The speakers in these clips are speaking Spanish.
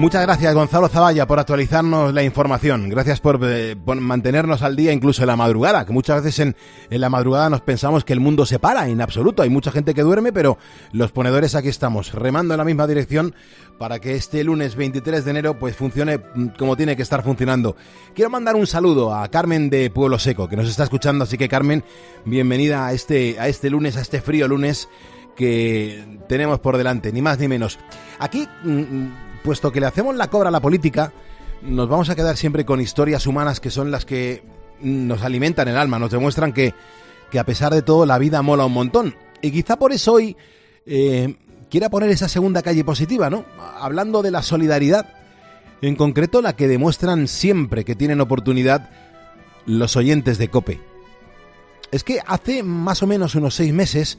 Muchas gracias Gonzalo Zavalla por actualizarnos la información. Gracias por, eh, mantenernos al día incluso en la madrugada, que muchas veces en, en, la madrugada nos pensamos que el mundo se para, en absoluto. Hay mucha gente que duerme, pero los ponedores aquí estamos, remando en la misma dirección para que este lunes 23 de enero pues funcione mm, como tiene que estar funcionando. Quiero mandar un saludo a Carmen de Pueblo Seco, que nos está escuchando, así que Carmen, bienvenida a este, a este lunes, a este frío lunes que tenemos por delante, ni más ni menos. Aquí... Mm, mm, puesto que le hacemos la cobra a la política, nos vamos a quedar siempre con historias humanas que son las que nos alimentan el alma, nos demuestran que, que a pesar de todo la vida mola un montón. Y quizá por eso hoy eh, quiera poner esa segunda calle positiva, ¿no? Hablando de la solidaridad, en concreto la que demuestran siempre que tienen oportunidad los oyentes de Cope. Es que hace más o menos unos seis meses,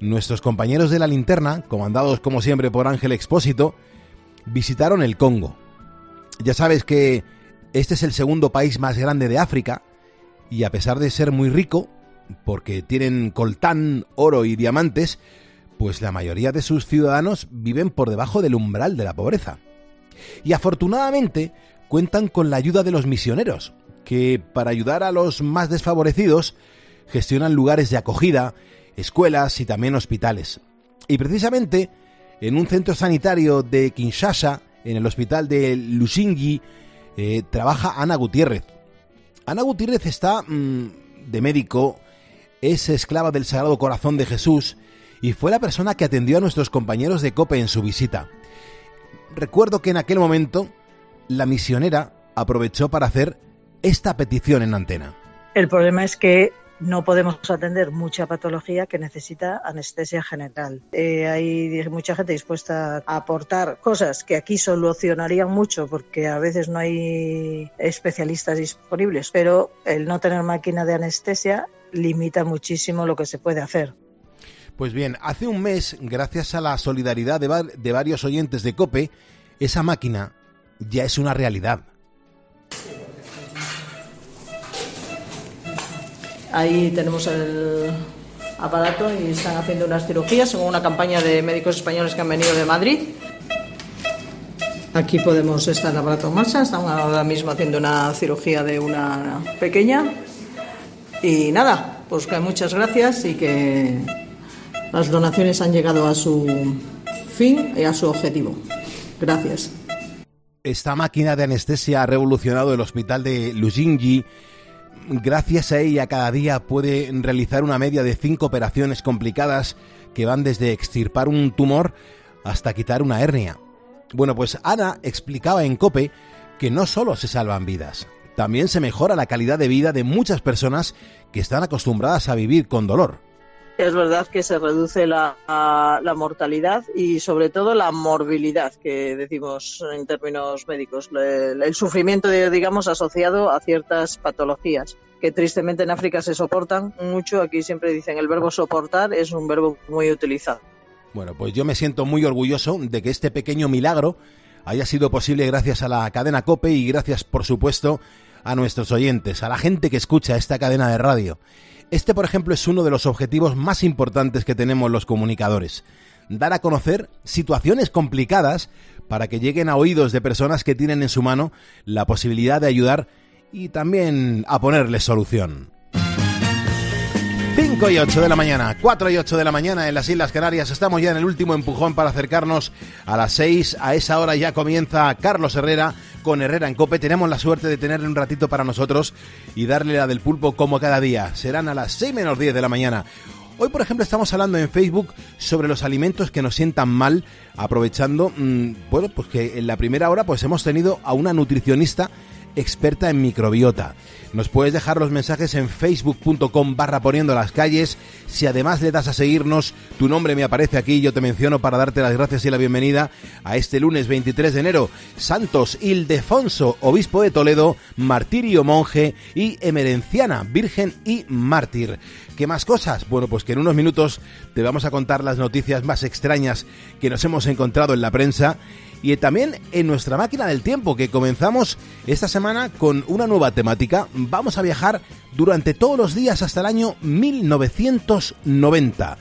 nuestros compañeros de la linterna, comandados como siempre por Ángel Expósito, visitaron el Congo. Ya sabes que este es el segundo país más grande de África y a pesar de ser muy rico, porque tienen coltán, oro y diamantes, pues la mayoría de sus ciudadanos viven por debajo del umbral de la pobreza. Y afortunadamente cuentan con la ayuda de los misioneros, que para ayudar a los más desfavorecidos gestionan lugares de acogida, escuelas y también hospitales. Y precisamente en un centro sanitario de Kinshasa, en el hospital de Lushingi, eh, trabaja Ana Gutiérrez. Ana Gutiérrez está mm, de médico, es esclava del Sagrado Corazón de Jesús y fue la persona que atendió a nuestros compañeros de COPE en su visita. Recuerdo que en aquel momento la misionera aprovechó para hacer esta petición en antena. El problema es que no podemos atender mucha patología que necesita anestesia general. Eh, hay mucha gente dispuesta a aportar cosas que aquí solucionarían mucho porque a veces no hay especialistas disponibles, pero el no tener máquina de anestesia limita muchísimo lo que se puede hacer. Pues bien, hace un mes, gracias a la solidaridad de, de varios oyentes de COPE, esa máquina ya es una realidad. Ahí tenemos el aparato y están haciendo unas cirugías según una campaña de médicos españoles que han venido de Madrid. Aquí podemos estar el aparato en marcha, están ahora mismo haciendo una cirugía de una pequeña. Y nada, pues que muchas gracias y que las donaciones han llegado a su fin y a su objetivo. Gracias. Esta máquina de anestesia ha revolucionado el hospital de Lujingi gracias a ella cada día puede realizar una media de cinco operaciones complicadas que van desde extirpar un tumor hasta quitar una hernia. Bueno, pues Ana explicaba en Cope que no solo se salvan vidas, también se mejora la calidad de vida de muchas personas que están acostumbradas a vivir con dolor. Es verdad que se reduce la, mortalidad y sobre todo la morbilidad, que decimos en términos médicos, el, sufrimiento, digamos, asociado a ciertas patologías que tristemente en África se soportan mucho. Aquí siempre dicen el verbo soportar es un verbo muy utilizado. Bueno, pues yo me siento muy orgulloso de que este pequeño milagro haya sido posible gracias a la cadena Cope y gracias, por supuesto, a nuestros oyentes, a la gente que escucha esta cadena de radio. Este, por ejemplo, es uno de los objetivos más importantes que tenemos los comunicadores. Dar a conocer situaciones complicadas para que lleguen a oídos de personas que tienen en su mano la posibilidad de ayudar y también a ponerles solución. 5 y 8 de la mañana, 4 y 8 de la mañana en las Islas Canarias. Estamos ya en el último empujón para acercarnos a las 6. A esa hora ya comienza Carlos Herrera con Herrera en Cope. Tenemos la suerte de tenerle un ratito para nosotros y darle la del pulpo como cada día. Serán a las 6 menos 10 de la mañana. Hoy, por ejemplo, estamos hablando en Facebook sobre los alimentos que nos sientan mal, aprovechando, mm, bueno, pues que en la primera hora pues hemos tenido a una nutricionista experta en microbiota. Nos puedes dejar los mensajes en facebook.com barra poniendo las calles. Si además le das a seguirnos, tu nombre me aparece aquí yo te menciono para darte las gracias y la bienvenida a este lunes 23 de enero. Santos Ildefonso, obispo de Toledo, martirio monje y emerenciana, virgen y mártir. ¿Qué más cosas? Bueno, pues que en unos minutos te vamos a contar las noticias más extrañas que nos hemos encontrado en la prensa y también en nuestra máquina del tiempo que comenzamos esta semana con una nueva temática. Vamos a viajar durante todos los días hasta el año 1990.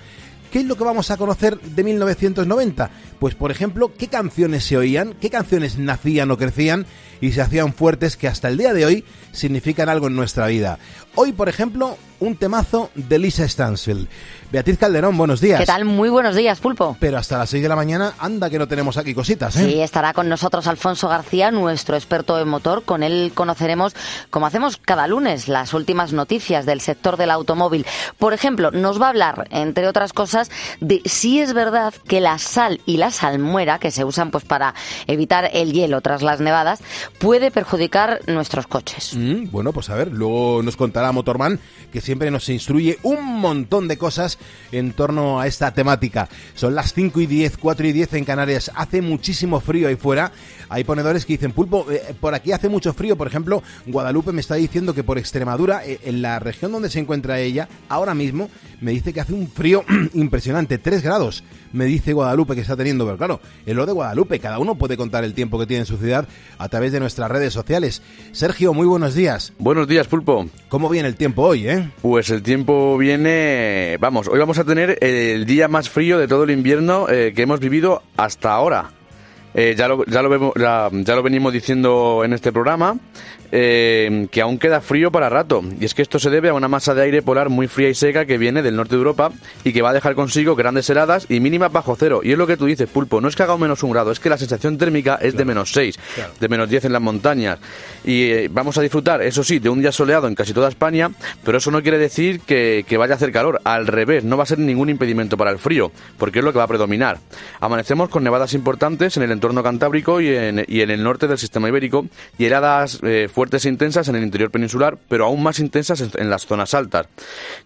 ¿Qué es lo que vamos a conocer de 1990? Pues por ejemplo, qué canciones se oían, qué canciones nacían o crecían y se hacían fuertes que hasta el día de hoy significan algo en nuestra vida. Hoy, por ejemplo, un temazo de Lisa Stansfield. Beatriz Calderón, buenos días. ¿Qué tal? Muy buenos días, Pulpo. Pero hasta las 6 de la mañana, anda que no tenemos aquí cositas, ¿eh? Sí, estará con nosotros Alfonso García, nuestro experto en motor. Con él conoceremos, como hacemos cada lunes, las últimas noticias del sector del automóvil. Por ejemplo, nos va a hablar, entre otras cosas, de si es verdad que la sal y la salmuera, que se usan pues para evitar el hielo tras las nevadas, puede perjudicar nuestros coches. Mm, bueno, pues a ver, luego nos contará Motorman, que siempre nos instruye un montón de cosas en torno a esta temática. Son las 5 y 10, 4 y 10 en Canarias. Hace muchísimo frío ahí fuera. Hay ponedores que dicen, Pulpo, eh, por aquí hace mucho frío. Por ejemplo, Guadalupe me está diciendo que por Extremadura, eh, en la región donde se encuentra ella, ahora mismo me dice que hace un frío impresionante, 3 grados. Me dice Guadalupe que está teniendo, pero claro, en lo de Guadalupe, cada uno puede contar el tiempo que tiene en su ciudad a través de nuestras redes sociales. Sergio, muy buenos días. Buenos días, Pulpo. ¿Cómo viene el tiempo hoy, eh? Pues el tiempo viene, vamos, hoy vamos a tener el día más frío de todo el invierno eh, que hemos vivido hasta ahora. Eh, ya, lo, ya, lo vemos, ya, ya, lo venimos diciendo en este programa, eh, que aún queda frío para rato. Y es que esto se debe a una masa de aire polar muy fría y seca que viene del norte de Europa y que va a dejar consigo grandes heladas y mínimas bajo cero. Y es lo que tú dices, Pulpo, no es que haga un menos un grado, es que la sensación térmica es de menos 6, claro. de menos 10 en las montañas. Y eh, vamos a disfrutar, eso sí, de un día soleado en casi toda España, pero eso no quiere decir que, que vaya a hacer calor. Al revés, no va a ser ningún impedimento para el frío, porque es lo que va a predominar. Amanecemos con nevadas importantes en el entorno cantábrico y en, y en el norte del sistema ibérico y heladas eh, fuertes intensas en el interior peninsular, pero aún más intensas en, las zonas altas.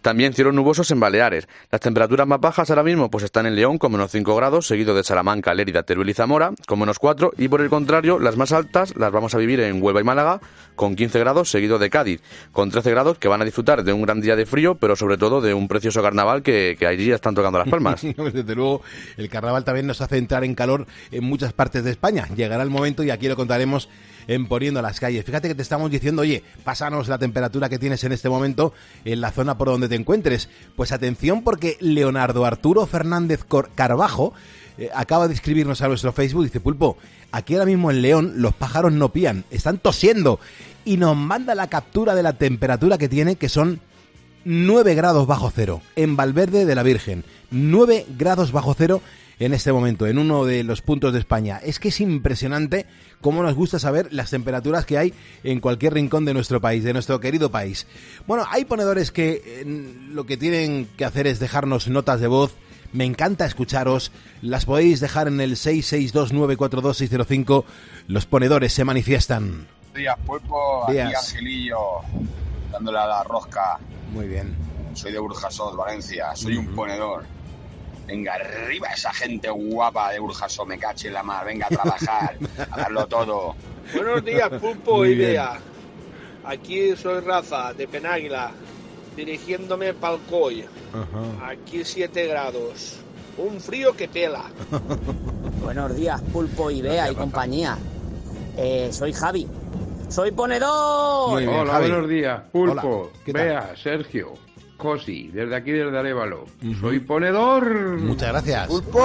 También cielos nubosos en Baleares. Las temperaturas más bajas ahora mismo pues están en León con menos 5 grados, seguido de Salamanca, Lérida, Teruel y Zamora con menos 4 y por el contrario las más altas las vamos a vivir en Huelva y Málaga con 15 grados, seguido de Cádiz con 13 grados que van a disfrutar de un gran día de frío, pero sobre todo de un precioso carnaval que, que allí ya están tocando las palmas. Desde luego el carnaval también nos hace entrar en calor en muchas partes de España. Llegará el momento y aquí lo contaremos en Poniendo las calles. Fíjate que te estamos diciendo, oye, pásanos la temperatura que tienes en este momento en la zona por donde te encuentres. Pues atención porque Leonardo Arturo Fernández Carbajo eh, acaba de escribirnos a nuestro Facebook, dice Pulpo, aquí ahora mismo en León los pájaros no pían, están tosiendo y nos manda la captura de la temperatura que tiene, que son 9 grados bajo cero, en Valverde de la Virgen, 9 grados bajo cero en este momento, en uno de los puntos de España. Es que es impresionante cómo nos gusta saber las temperaturas que hay en cualquier rincón de nuestro país, de nuestro querido país. Bueno, hay ponedores que eh, lo que tienen que hacer es dejarnos notas de voz. Me encanta escucharos. Las podéis dejar en el 662942605. Los ponedores se manifiestan. Días, Pulpo. Aquí Días. Angelillo, dándole a la rosca. Muy bien. Soy de Burjasot, Valencia. Soy un ponedor. Venga, arriba esa gente guapa de Burjasot, me cache en la mar. Venga a trabajar, a darlo todo. Buenos días, Pulpo Muy y bien. Bea. Aquí soy Rafa, de Penáguila, dirigiéndome para Alcoy. Ajá. Aquí 7 grados. Un frío que pela. Buenos días, Pulpo y Bea y compañía. Eh, soy Javi. ¡Soy ponedor! Muy bien, Hola, Javi. buenos días. Pulpo, Hola, ¿qué tal? Bea, Sergio, Cosi, desde aquí, desde Arevalo. Soy ponedor. Muchas gracias. Pulpo,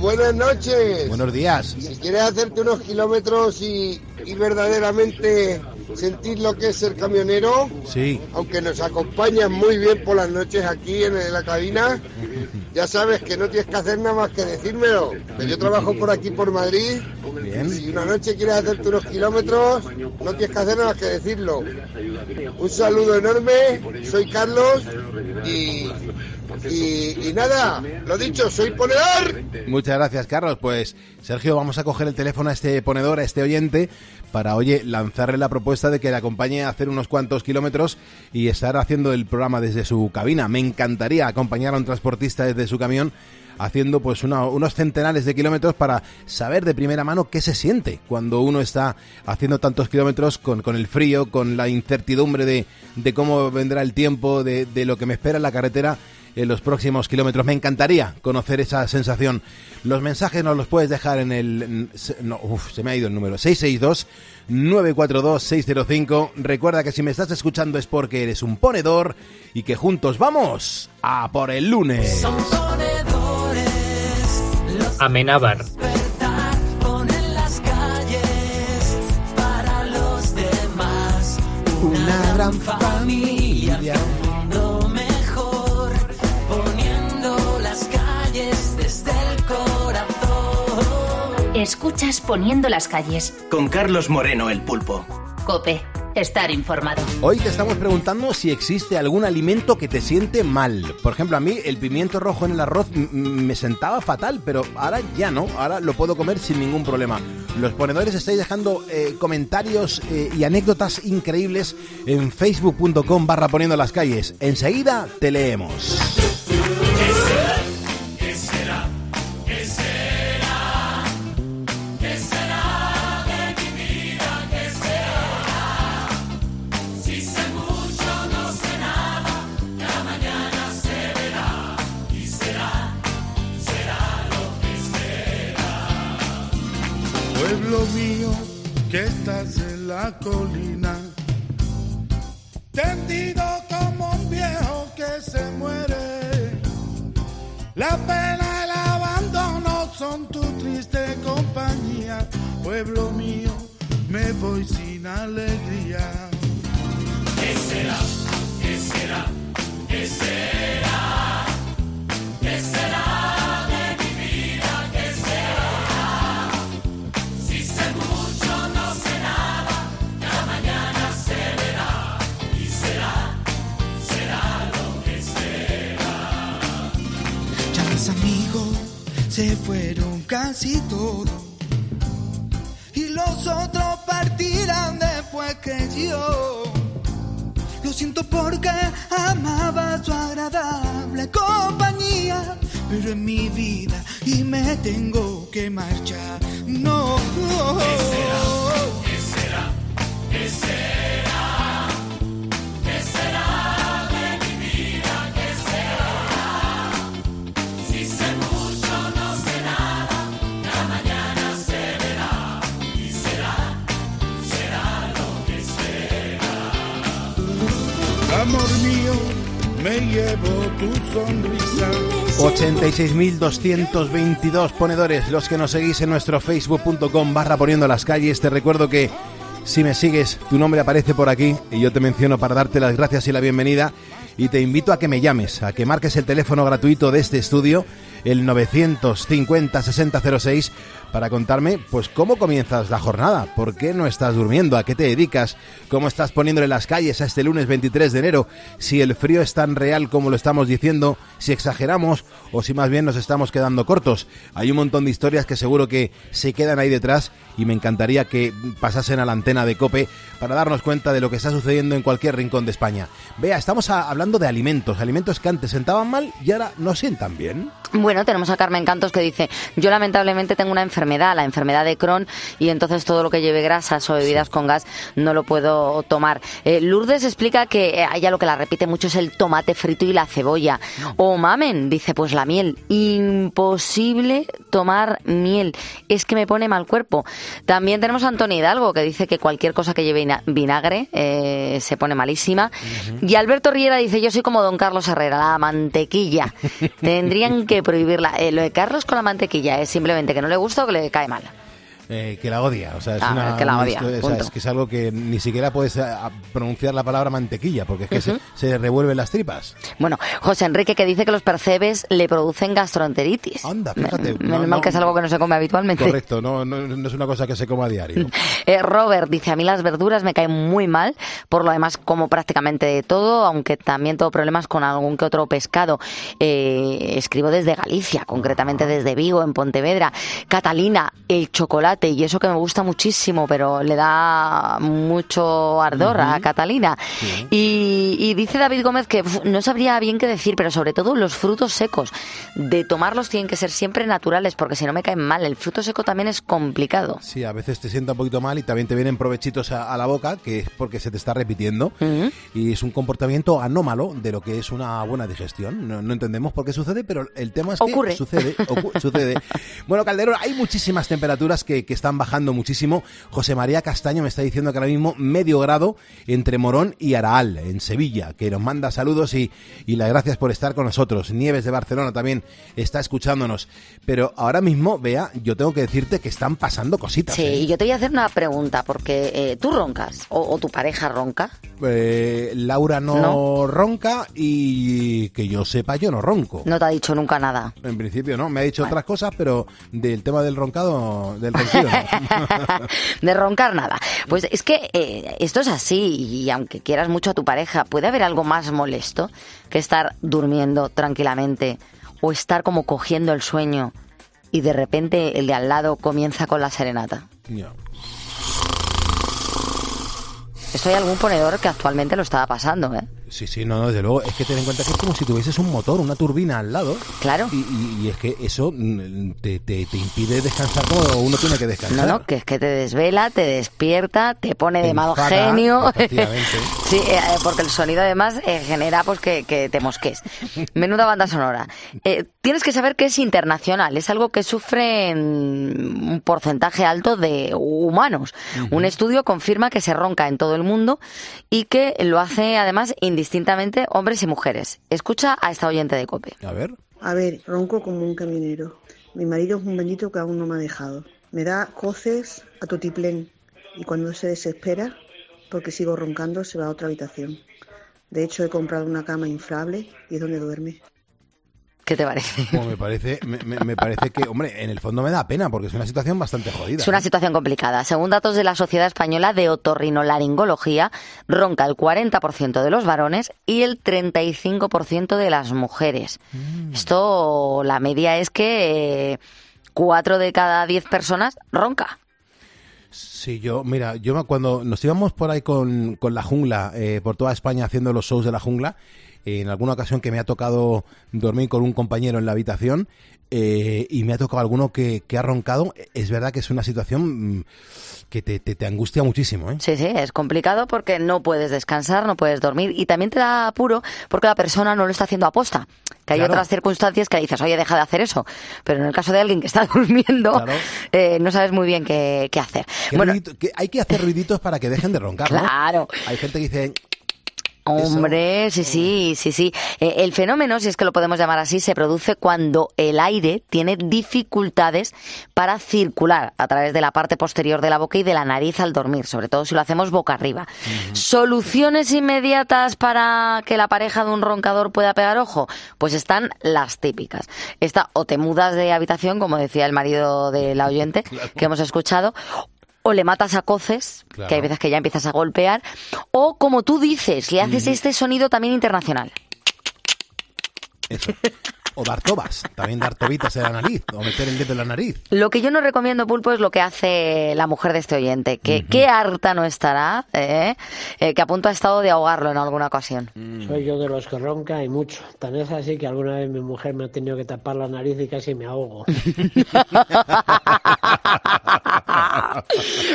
buenas noches. Buenos días. Si quieres hacerte unos kilómetros y, y verdaderamente sentir lo que es ser camionero, Sí. aunque nos acompañas muy bien por las noches aquí en, en la cabina, ya sabes que no tienes que hacer nada más que decírmelo. Que yo trabajo por aquí por Madrid. Bien. Si una noche quieres hacerte unos kilómetros, no tienes que hacer nada más que decirlo. Un saludo enorme, soy Carlos y, y, y nada, lo dicho, soy ponedor. Muchas gracias, Carlos. Pues, Sergio, vamos a coger el teléfono a este ponedor, a este oyente, para, oye, lanzarle la propuesta de que le acompañe a hacer unos cuantos kilómetros y estar haciendo el programa desde su cabina. Me encantaría acompañar a un transportista desde su camión haciendo pues una- unos centenares de kilómetros para saber de primera mano qué se siente cuando uno está haciendo tantos kilómetros con, con el frío, con la incertidumbre de, de cómo vendrá el tiempo, de, de lo que me espera en la carretera en los próximos kilómetros. Me encantaría conocer esa sensación. Los mensajes nos los puedes dejar en el... No, uf, se me ha ido el número. 662-942-605. Recuerda que si me estás escuchando es porque eres un ponedor y que juntos vamos a por el lunes. Son ponedores. Amenábar. Despertar, poner las calles para los demás. Una gran familia, Escuchas Poniendo las calles. Con Carlos Moreno, el pulpo. Cope. Estar informado. Hoy te estamos preguntando si existe algún alimento que te siente mal. Por ejemplo, a mí el pimiento rojo en el arroz me sentaba fatal, pero ahora ya no, ahora lo puedo comer sin ningún problema. Los ponedores estáis dejando eh, comentarios eh, y anécdotas increíbles en facebook.com barra poniendo las calles. Enseguida te leemos. Que estás en la colina, tendido como un viejo que se muere. La pena y el abandono son tu triste compañía. Pueblo mío, me voy sin alegría. ¿Qué será? ¿Qué será? ¿Qué será? Se fueron casi todos. Y los otros partirán después que yo. Lo siento porque amaba su agradable compañía. Pero en mi vida y me tengo que marchar. No. ¿Qué será? ¿Qué será? ¿Qué será? Me llevo tu sonrisa. 86.222 ponedores, los que nos seguís en nuestro facebook.com barra poniendo las calles. Te recuerdo que si me sigues, tu nombre aparece por aquí y yo te menciono para darte las gracias y la bienvenida. Y te invito a que me llames, a que marques el teléfono gratuito de este estudio, el 950 6006, para contarme pues cómo comienzas la jornada, por qué no estás durmiendo, a qué te dedicas, cómo estás poniéndole las calles a este lunes 23 de enero, si el frío es tan real como lo estamos diciendo, si exageramos o si más bien nos estamos quedando cortos. Hay un montón de historias que seguro que se quedan ahí detrás y me encantaría que pasasen a la antena de Cope para darnos cuenta de lo que está sucediendo en cualquier rincón de España. Vea, estamos hablando de alimentos, alimentos que antes sentaban mal y ahora no sientan bien. Tenemos a Carmen Cantos que dice, yo lamentablemente tengo una enfermedad, la enfermedad de Crohn, y entonces todo lo que lleve grasas o bebidas con gas no lo puedo tomar. Eh, Lourdes explica que eh, a ella lo que la repite mucho es el tomate frito y la cebolla. O Mamen dice, pues la miel. Imposible tomar miel, es que me pone mal cuerpo. También tenemos a Antonio Hidalgo que dice que cualquier cosa que lleve vina- vinagre eh, se pone malísima. Y Alberto Riera dice, yo soy como don Carlos Herrera, la mantequilla. Tendrían que prohibirla. Eh, lo de Carlos con la mantequilla es simplemente que no le gusta o que le cae mal. Eh, que la odia, o sea, es Ah, una, que la una odia, historia- o sea, punto. es que es algo que ni siquiera puedes eh, a- pronunciar la palabra mantequilla, porque es que se- revuelven las tripas. Bueno, José Enrique que dice que los percebes le producen gastroenteritis. Anda, fíjate. Menos no, mal no, que es algo que no se come habitualmente. Correcto, no, no, no es una cosa que se coma a diario. Eh, Robert dice, a mí las verduras me caen muy mal, por lo demás como prácticamente de todo, aunque también tengo problemas con algún que otro pescado. Eh, escribo desde Galicia, concretamente desde Vigo, en Pontevedra. Catalina, el chocolate, y eso que me gusta muchísimo, pero le da mucho ardor a Ujú. Catalina. Y, y dice David Gómez que no sabría bien qué decir, pero sobre todo los frutos secos. De tomarlos tienen que ser siempre naturales, porque si no me caen mal. El fruto seco también es complicado. Sí, a veces te sienta un poquito mal y también te vienen provechitos a, a la boca, que es porque se te está repitiendo. Y es un comportamiento anómalo de lo que es una buena digestión. No, no entendemos por qué sucede, pero el tema es que Ocurre. sucede. sucede. Bueno, Calderón, hay muchísimas temperaturas que, que están bajando muchísimo. José María Castaño me está diciendo que ahora mismo medio grado entre Morón y Araal, en Sevilla, que nos manda saludos y, y las gracias por estar con nosotros. Nieves de Barcelona también está escuchándonos. Pero ahora mismo, vea, yo tengo que decirte que están pasando cositas. Sí, ¿eh? y yo te voy a hacer una pregunta, porque eh, tú roncas, o, o tu pareja ronca. Eh, Laura no, No. ronca y que yo sepa yo no ronco. No te ha dicho nunca nada. En principio no, me ha dicho otras cosas, pero del tema del roncado, del ronquido no. de roncar nada. Pues es que eh, esto es así y aunque quieras mucho a tu pareja, puede haber algo más molesto que estar durmiendo tranquilamente o estar como cogiendo el sueño y de repente el de al lado comienza con la serenata. Ya. Esto hay algún ponedor que actualmente lo estaba pasando, ¿eh? Sí, sí, no, no, desde luego. Es que ten en cuenta que es como si tuvieses un motor, una turbina al lado. Claro. Y, y- y es que eso mm, te, te- te impide descansar como uno tiene que descansar. No, no, que es que te desvela, te despierta, te pone Te de mal enfada, genio. efectivamente. sí, eh, porque el sonido además eh, genera pues que, que te mosques. Menuda banda sonora. Eh, tienes que saber que es internacional, es algo que sufre un porcentaje alto de humanos. Un estudio confirma que se ronca en todo el mundo y que lo hace además indistintamente hombres y mujeres. Escucha a esta oyente de Cope. A ver. A ver, ronco como un camionero. Mi marido es un bendito que aún no me ha dejado. Me da coces a totiplén y cuando se desespera, porque sigo roncando, se va a otra habitación. De hecho, he comprado una cama inflable y es donde duerme. ¿Qué te parece? Como me parece, me, parece que, hombre, en el fondo me da pena porque es una situación bastante jodida. Es una ¿eh? situación complicada. Según datos de la Sociedad Española de Otorrinolaringología, ronca el 40% de los varones y el 35% de las mujeres. Mm. Esto, la media es que eh, 4 de cada 10 personas ronca. Sí, yo, mira, yo cuando nos íbamos por ahí con, con la jungla, eh, por toda España haciendo los shows de la jungla, en alguna ocasión que me ha tocado dormir con un compañero en la habitación eh, y me ha tocado alguno que, que ha roncado, es verdad que es una situación mm, que te, te- te angustia muchísimo, ¿eh? Sí, sí, es complicado porque no puedes descansar, no puedes dormir y también te da apuro porque la persona no lo está haciendo aposta. Que hay Claro. otras circunstancias que dices, oye, deja de hacer eso. Pero en el caso de alguien que está durmiendo, eh, no sabes muy bien qué, qué hacer. ¿Qué Bueno, ruidito- que hay que hacer ruiditos para que dejen de roncar, ¿no? Claro. Hay gente que dice, Hombre, sí, sí, sí, sí. Eh, el fenómeno, si es que lo podemos llamar así, se produce cuando el aire tiene dificultades para circular a través de la parte posterior de la boca y de la nariz al dormir, sobre todo si lo hacemos boca arriba. ¿Soluciones inmediatas para que la pareja de un roncador pueda pegar ojo? Pues están las típicas. Esta, o te mudas de habitación, como decía el marido de la oyente que hemos escuchado, o le matas a coces, Claro. que hay veces que ya empiezas a golpear, o como tú dices, le haces este sonido también internacional. eso. O dar tobas, también dar tobitas en la nariz, o meter el dedo en la nariz. Lo que yo no recomiendo, Pulpo, es lo que hace la mujer de este oyente, que qué harta no estará, ¿eh? Eh, que a punto ha estado de ahogarlo en alguna ocasión. Soy yo de los que ronca y mucho. Tan es así que alguna vez mi mujer me ha tenido que tapar la nariz y casi me ahogo.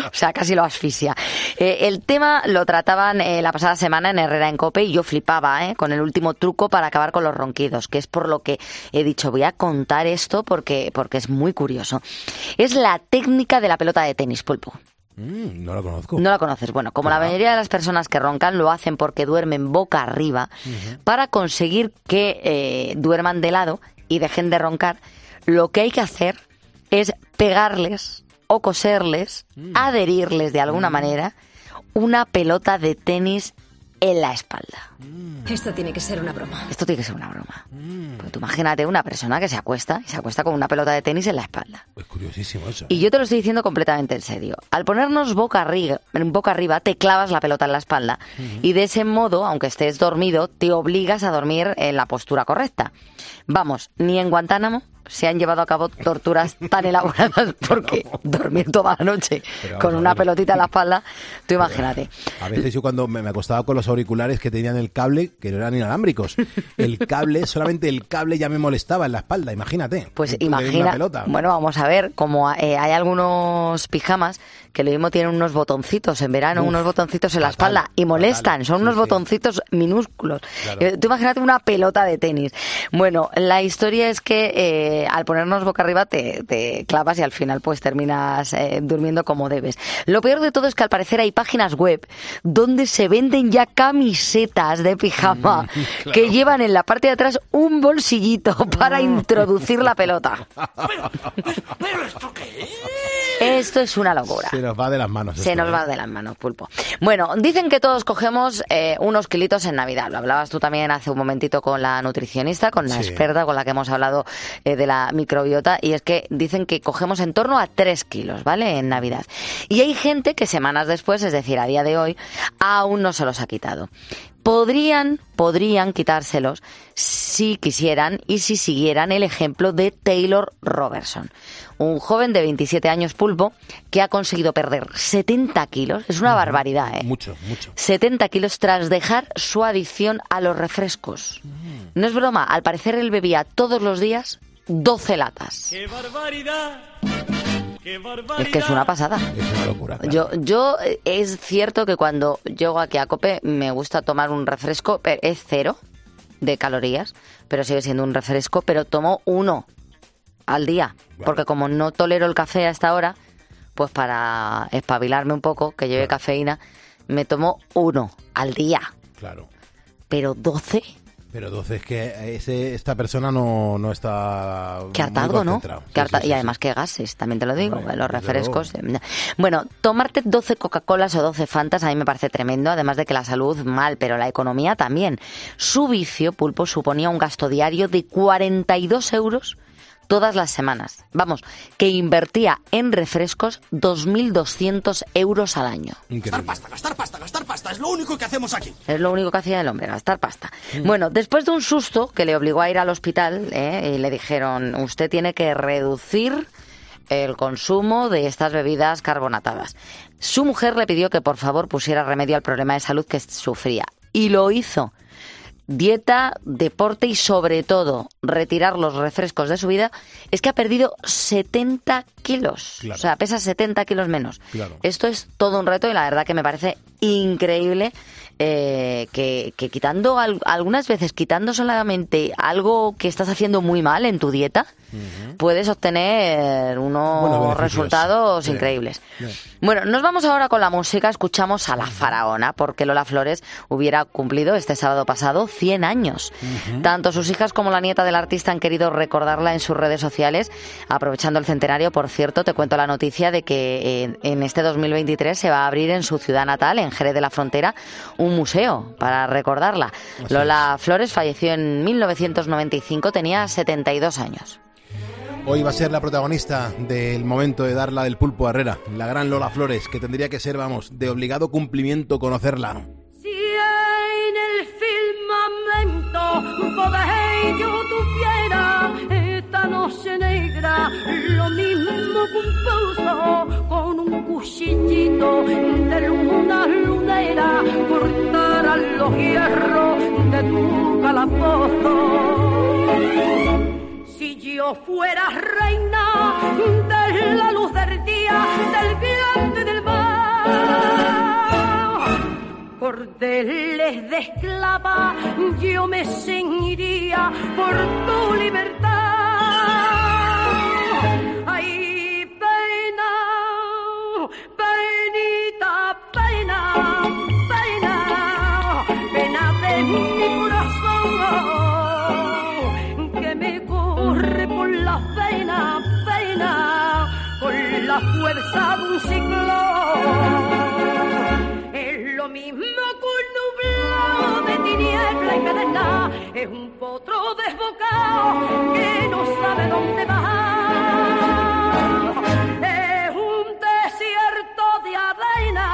o sea, casi lo asfixia. Eh, el tema lo trataban eh, la pasada semana en Herrera en Cope y yo flipaba ¿eh? con el último truco para acabar con los ronquidos, que es por lo que he dicho, voy a contar esto porque, porque es muy curioso. Es la técnica de la pelota de tenis, pulpo. Mm, no lo conozco. No la conoces. Bueno, como la mayoría de las personas que roncan lo hacen porque duermen boca arriba, para conseguir que eh, duerman de lado y dejen de roncar, lo que hay que hacer es pegarles o coserles, adherirles de alguna manera, una pelota de tenis en la espalda. Esto tiene que ser una broma. Esto tiene que ser una broma. Pues tú imagínate una persona que se acuesta y se acuesta con una pelota de tenis en la espalda. Es curiosísimo eso. Y yo te lo estoy diciendo completamente en serio. Al ponernos boca arriba, boca arriba te clavas la pelota en la espalda y de ese modo, aunque estés dormido, te obligas a dormir en la postura correcta. Vamos, ni en Guantánamo se han llevado a cabo torturas tan elaboradas porque dormir toda la noche con una pelotita en la espalda, tú imagínate. A veces yo cuando me, acostaba con los auriculares que tenían el cable, que no eran inalámbricos, el cable, solamente el cable ya me molestaba en la espalda, imagínate. Pues imagina, bueno, vamos a ver, como eh, hay algunos pijamas que lo mismo tienen unos botoncitos en verano, Uf, unos botoncitos en la espalda y molestan, son unos botoncitos minúsculos. Claro. Eh, Tú imagínate una pelota de tenis. Bueno, la historia es que eh, al ponernos boca arriba te, te clavas y al final pues terminas eh, durmiendo como debes. Lo peor de todo es que al parecer hay páginas web donde se venden ya camisetas de pijama Mm, claro. que llevan en la parte de atrás un bolsillito para introducir la pelota. Esto es una locura. Se nos va de las manos. Se esto, nos ¿eh? va de las manos, pulpo. Bueno, dicen que todos cogemos eh, unos kilitos en Navidad. Lo hablabas tú también hace un momentito con la nutricionista, con la Sí. experta con la que hemos hablado eh, de la microbiota, y es que dicen que cogemos en torno a 3 kilos, ¿vale? En Navidad. Y hay gente que semanas después, es decir, a día de hoy, aún no se los ha quitado. Podrían, podrían quitárselos si quisieran y si siguieran el ejemplo de Taylor Robertson, un joven de 27 años pulpo que ha conseguido perder 70 kilos, es una barbaridad, ¿eh? Mucho, mucho. 70 kilos tras dejar su adicción a los refrescos. No es broma, al parecer él bebía todos los días 12 latas. ¡Qué barbaridad! Es que es una pasada. Es una locura. Yo, yo eh, es cierto que cuando llego aquí a Cope me gusta tomar un refresco, pero es cero de calorías, pero sigue siendo un refresco, pero tomo uno al día, porque como no tolero el café a esta hora, pues para espabilarme un poco, que lleve cafeína, me tomo uno al día, Claro. pero 12, Pero 12 es que ese, esta persona no, no está. qué muy hartazgo, ¿no? Sí, sí, y sí. además qué gases, también te lo digo, los refrescos. eh, Bueno, tomarte 12 Coca-Colas o 12 Fantas a mí me parece tremendo, además de que la salud mal, pero la economía también. Su vicio, Pulpo, suponía un gasto diario de 42 euros todas las semanas. Vamos, que invertía en refrescos 2.200 euros al año. Gastar pasta, gastar pasta, gastar pasta. Es lo único que hacemos aquí. Es lo único que hacía el hombre, gastar pasta. Bueno, después de un susto que le obligó a ir al hospital, ¿eh? y le dijeron, usted tiene que reducir el consumo de estas bebidas carbonatadas. Su mujer le pidió que por favor pusiera remedio al problema de salud que sufría. Y lo hizo. Dieta, deporte y sobre todo retirar los refrescos de su vida, es que ha perdido 70 kilos. Claro. O sea, pesa 70 kilos menos. Claro. Esto es todo un reto y la verdad que me parece increíble eh, que, que quitando al- algunas veces, quitando solamente algo que estás haciendo muy mal en tu dieta, puedes obtener unos resultados increíbles. Bueno, nos vamos ahora con la música, escuchamos a la faraona, porque Lola Flores hubiera cumplido este sábado pasado 100 años. Tanto sus hijas como la nieta del artista han querido recordarla en sus redes sociales, aprovechando el centenario, por cierto, te cuento la noticia de que en, en este 2023 se va a abrir en su ciudad natal, en Jerez de la Frontera, un museo para recordarla. Lola Flores falleció en 1995, tenía 72 años. Hoy va a ser la protagonista del momento de dar la del pulpo a Herrera, la gran Lola Flores, que tendría que ser, vamos, de obligado cumplimiento conocerla. Si en el firmamento poder yo tuviera esta noche negra, lo mismo con un cuchillito de luna lunera, cortaran los hierros de tu calabozo. Si yo fuera reina de la luz del día, del viento del mar, cordeles de esclava, yo me ceñiría por tu libertad. De mi corazón que me corre por la pena, pena, con la fuerza de un ciclón. Es lo mismo que nublado de tiniebla y pedernal, es un potro desbocado que no sabe dónde va. Es un desierto de arena,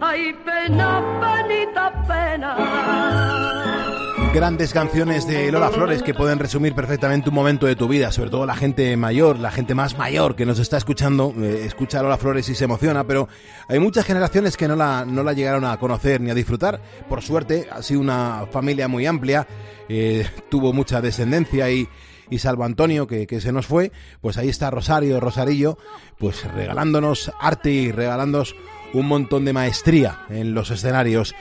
ay pena, penita pena. Grandes canciones de Lola Flores que pueden resumir perfectamente un momento de tu vida, sobre todo la gente mayor, la gente más mayor que nos está escuchando, eh, escucha a Lola Flores y se emociona, pero hay muchas generaciones que no la, no la llegaron a conocer ni a disfrutar. Por suerte, ha sido una familia muy amplia, eh, tuvo mucha descendencia y, y salvo Antonio, que, que se nos fue, pues ahí está Rosario, Rosarillo, pues regalándonos arte y regalándonos un montón de maestría en los escenarios.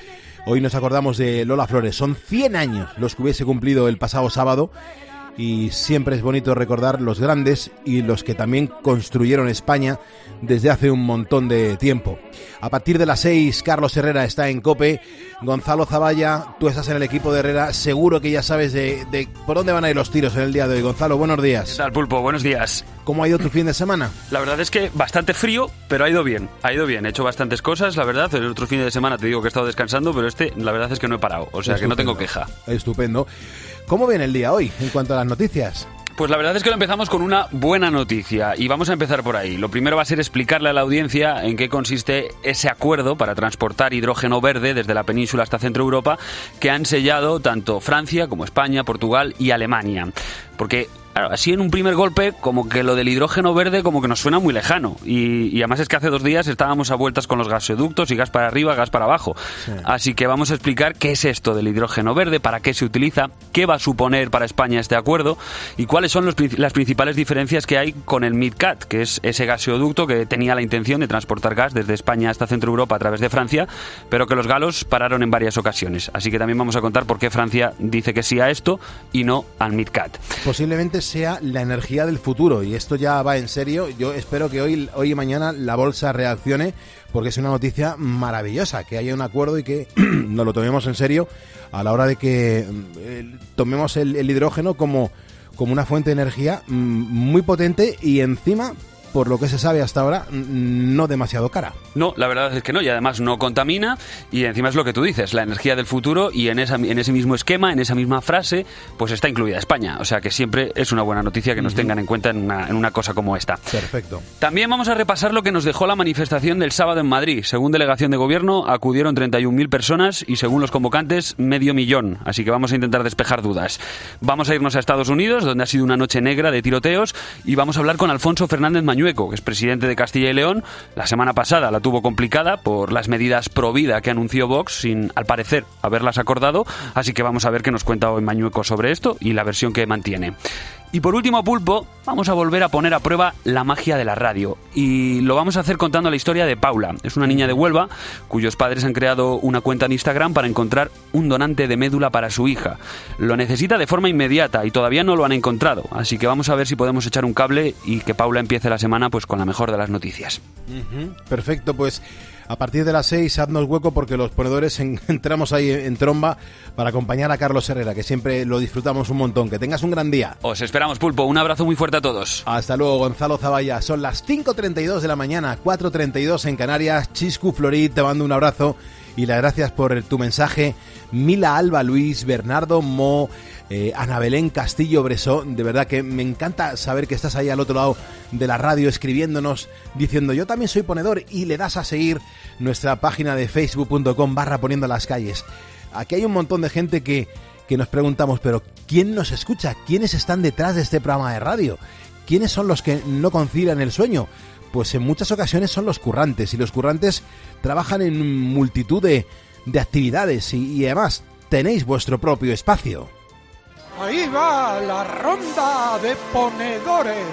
Hoy nos acordamos de Lola Flores. Son 100 años los que hubiese cumplido el pasado sábado y siempre es bonito recordar los grandes y los que también construyeron España desde hace un montón de tiempo. A partir de las 6, Carlos Herrera está en Cope, Gonzalo Zavalla, tú estás en el equipo de Herrera, seguro que ya sabes de, de por dónde van a ir los tiros en el día de hoy. Gonzalo, buenos días. ¿Qué tal, Pulpo? Buenos días. ¿Cómo ha ido tu fin de semana? La verdad es que bastante frío, pero ha ido bien. Ha ido bien. He hecho bastantes cosas, la verdad. El otro fin de semana te digo que he estado descansando, pero este, la verdad es que no he parado. O sea que no tengo queja. Estupendo. ¿Cómo viene el día hoy en cuanto a las noticias? Pues la verdad es que lo empezamos con una buena noticia y vamos a empezar por ahí. Lo primero va a ser explicarle a la audiencia en qué consiste ese acuerdo para transportar hidrógeno verde desde la península hasta Centro Europa que han sellado tanto Francia como España, Portugal y Alemania. Porque Claro, así en un primer golpe, como que lo del hidrógeno verde como que nos suena muy lejano. Y, y además es que hace dos días estábamos a vueltas con los gasoductos y gas para arriba, gas para abajo. Así que vamos a explicar qué es esto del hidrógeno verde, para qué se utiliza, qué va a suponer para España este acuerdo y cuáles son los las principales diferencias que hay con el MidCat, que es ese gasoducto que tenía la intención de transportar gas desde España hasta Centro Europa a través de Francia, pero que los galos pararon en varias ocasiones. Así que también vamos a contar por qué Francia dice que sí a esto y no al MidCat. Posiblemente sea la energía del futuro y esto ya va en serio. Yo espero que hoy, hoy y mañana la bolsa reaccione porque es una noticia maravillosa, que haya un acuerdo y que nos lo tomemos en serio a la hora de que eh, tomemos el, el hidrógeno como, como una fuente de energía mm, muy potente y encima, por lo que se sabe hasta ahora, no demasiado cara. No, la verdad es que no, y además no contamina, y encima es lo que tú dices, la energía del futuro, y en, esa, en ese mismo esquema, en esa misma frase, pues está incluida España. O sea que siempre es una buena noticia que nos tengan en cuenta en una, en una cosa como esta. Perfecto. También vamos a repasar lo que nos dejó la manifestación del sábado en Madrid. Según delegación de gobierno, acudieron 31.000 personas y según los convocantes, medio millón. Así que vamos a intentar despejar dudas. Vamos a irnos a Estados Unidos, donde ha sido una noche negra de tiroteos, y vamos a hablar con Alfonso Fernández Mañueco, que es presidente de Castilla y León. La semana pasada la tuvo complicada por las medidas pro vida que anunció Vox, sin, al parecer, haberlas acordado. Así que vamos a ver qué nos cuenta hoy Mañueco sobre esto y la versión que mantiene. Y por último, Pulpo, vamos a volver a poner a prueba la magia de la radio. Y lo vamos a hacer contando la historia de Paula. Es una niña de Huelva cuyos padres han creado una cuenta en Instagram para encontrar un donante de médula para su hija. Lo necesita de forma inmediata y todavía no lo han encontrado. Así que vamos a ver si podemos echar un cable y que Paula empiece la semana pues con la mejor de las noticias. Perfecto, pues a partir de las 6 haznos hueco porque los ponedores en- entramos ahí en tromba para acompañar a Carlos Herrera, que siempre lo disfrutamos un montón. Que tengas un gran día. Os esperamos, Pulpo. Un abrazo muy fuerte a todos. Hasta luego, Gonzalo Zavalla. Son las 5.32 de la mañana, 4.32 en Canarias. Chiscu Florid, te mando un abrazo y las gracias por tu mensaje. Mila Alba Luis, Bernardo Mo, eh, Ana Belén Castillo Bresó. De verdad que me encanta saber que estás ahí al otro lado de la radio escribiéndonos, diciendo yo también soy ponedor y le das a seguir nuestra página de facebook.com barra poniendo las calles. Aquí hay un montón de gente que, que nos preguntamos, pero ¿quién nos escucha? ¿Quiénes están detrás de este programa de radio? ¿Quiénes son los que no concilian el sueño? Pues en muchas ocasiones son los currantes y los currantes trabajan en multitud de, de actividades y, y además tenéis vuestro propio espacio. Ahí va la ronda de ponedores.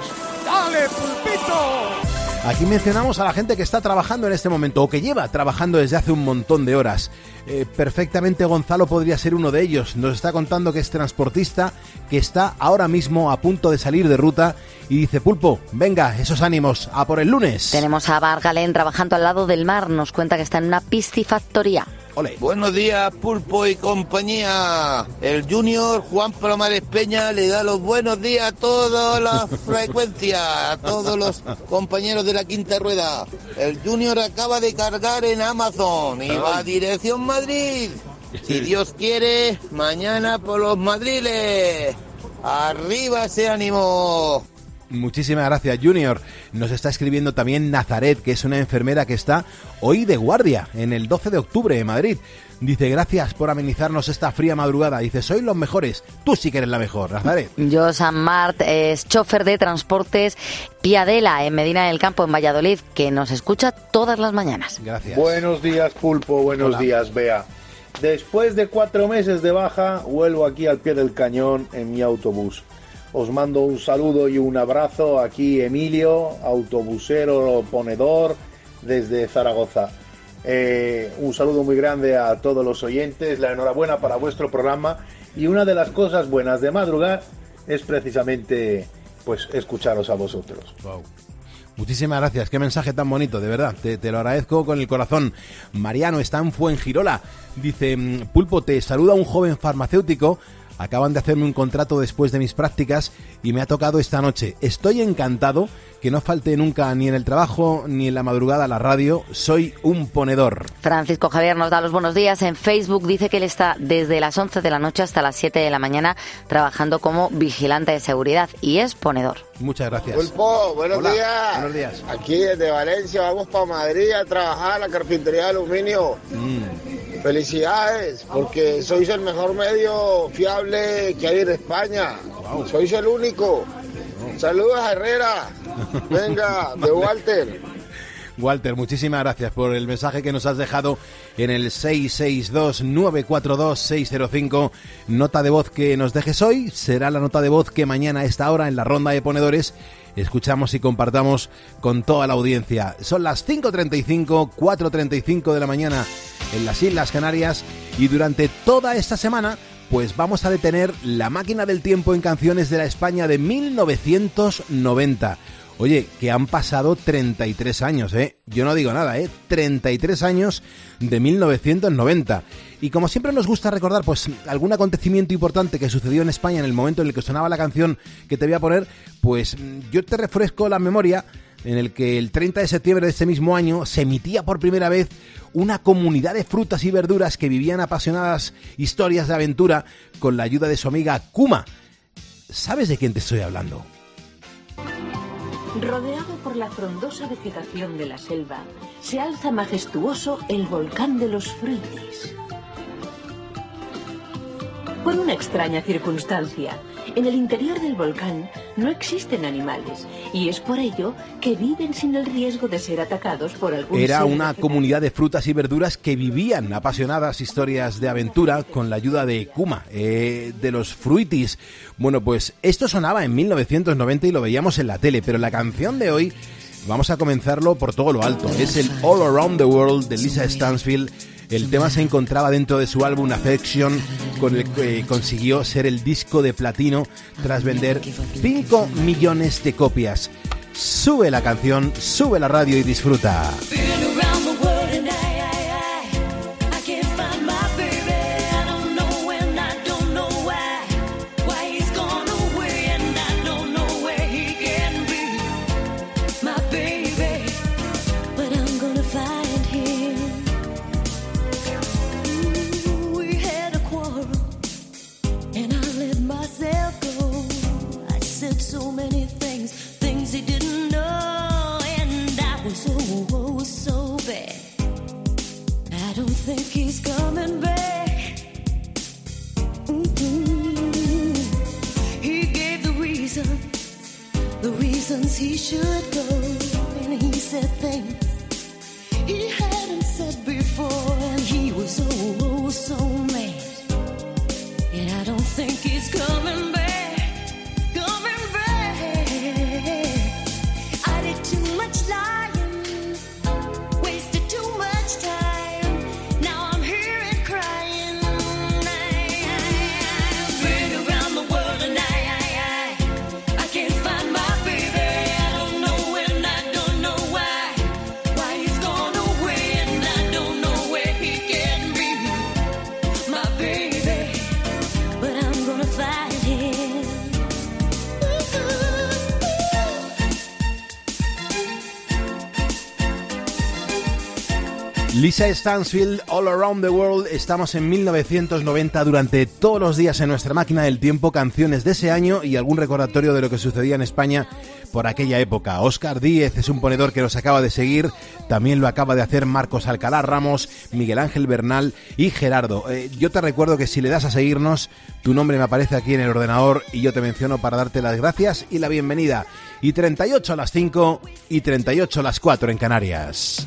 ¡Dale, pulpito! Aquí mencionamos a la gente que está trabajando en este momento o que lleva trabajando desde hace un montón de horas. Eh, perfectamente Gonzalo podría ser uno de ellos. Nos está contando que es transportista, que está ahora mismo a punto de salir de ruta y dice, Pulpo, venga, esos ánimos, a por el lunes. Tenemos a Bargalén trabajando al lado del mar. Nos cuenta que está en una piscifactoría. Buenos días, Pulpo y compañía. El Junior Juan Palomares Peña le da los buenos días a toda la frecuencia, a todos los compañeros de la quinta rueda. El Junior acaba de cargar en Amazon y va a dirección Madrid. Si Dios quiere, mañana por los madriles. Arriba ese ánimo. Muchísimas gracias, Junior. Nos está escribiendo también Nazaret, que es una enfermera que está hoy de guardia en el 12 de octubre en Madrid. Dice, gracias por amenizarnos esta fría madrugada. Dice, sois los mejores. Tú sí que eres la mejor, Nazaret. Josan Mart es chofer de transportes Piadela en Medina del Campo, en Valladolid, que nos escucha todas las mañanas. Gracias. Buenos días, Pulpo. Buenos Hola. días, Bea. Después de cuatro meses de baja, vuelvo aquí al pie del cañón en mi autobús. Os mando un saludo y un abrazo aquí, Emilio, autobusero ponedor desde Zaragoza. Eh, un saludo muy grande a todos los oyentes, la enhorabuena para vuestro programa y una de las cosas buenas de madrugar es precisamente pues escucharos a vosotros. Muchísimas gracias, qué mensaje tan bonito, de verdad, te, te lo agradezco con el corazón. Mariano está en Fuengirola, dice, mm, Pulpo, te saluda un joven farmacéutico, acaban de hacerme un contrato después de mis prácticas y me ha tocado esta noche. Estoy encantado, que no falte nunca ni en el trabajo ni en la madrugada a la radio, soy un ponedor. Francisco Javier nos da los buenos días. En Facebook dice que él está desde las 11 de la noche hasta las 7 de la mañana trabajando como vigilante de seguridad y es ponedor. Muchas gracias. Pulpo, buenos Hola, días. buenos días. Aquí desde Valencia vamos para Madrid a trabajar a la carpintería de aluminio. Mm. Felicidades, porque sois el mejor medio fiable que hay en España. Sois el único. Saludos a Herrera. Venga, de Walter. Walter, muchísimas gracias por el mensaje que nos has dejado en el 662-942-605. Nota de voz que nos dejes hoy será la nota de voz que mañana a esta hora en la ronda de ponedores escuchamos y compartamos con toda la audiencia. Son las 5.35, 4.35 de la mañana en las Islas Canarias y durante toda esta semana pues vamos a detener la máquina del tiempo en canciones de la España de 1990. Oye, que han pasado 33 años, ¿eh? Yo no digo nada, ¿eh? 33 años de 1990. Y como siempre nos gusta recordar, pues, algún acontecimiento importante que sucedió en España en el momento en el que sonaba la canción que te voy a poner, pues yo te refresco la memoria en el que el 30 de septiembre de ese mismo año se emitía por primera vez una comunidad de frutas y verduras que vivían apasionadas historias de aventura con la ayuda de su amiga Kuma. ¿Sabes de quién te estoy hablando? Rodeado por la frondosa vegetación de la selva, se alza majestuoso el volcán de los Fruitis. Por una extraña circunstancia, en el interior del volcán no existen animales y es por ello que viven sin el riesgo de ser atacados por algún Era una comunidad de frutas y verduras que vivían apasionadas historias de aventura con la ayuda de Kuma, eh, de los Fruitis. Bueno, pues esto sonaba en 1990 y lo veíamos en la tele, pero la canción de hoy vamos a comenzarlo por todo lo alto. Es el All Around the World de Lisa Stansfield. El tema se encontraba dentro de su álbum Affection, con el que consiguió ser el disco de platino tras vender 5 millones de copias. Sube la canción, sube la radio y disfruta. Lisa Stansfield, All Around the World. Estamos en 1990 durante todos los días en nuestra máquina del tiempo, canciones de ese año y algún recordatorio de lo que sucedía en España por aquella época. Oscar Díez es un ponedor que nos acaba de seguir, también lo acaba de hacer Marcos Alcalá Ramos, Miguel Ángel Bernal y Gerardo. Eh, yo te recuerdo que si le das a seguirnos, tu nombre me aparece aquí en el ordenador y yo te menciono para darte las gracias y la bienvenida. Y 38 a las 5 y 38 a las 4 en Canarias.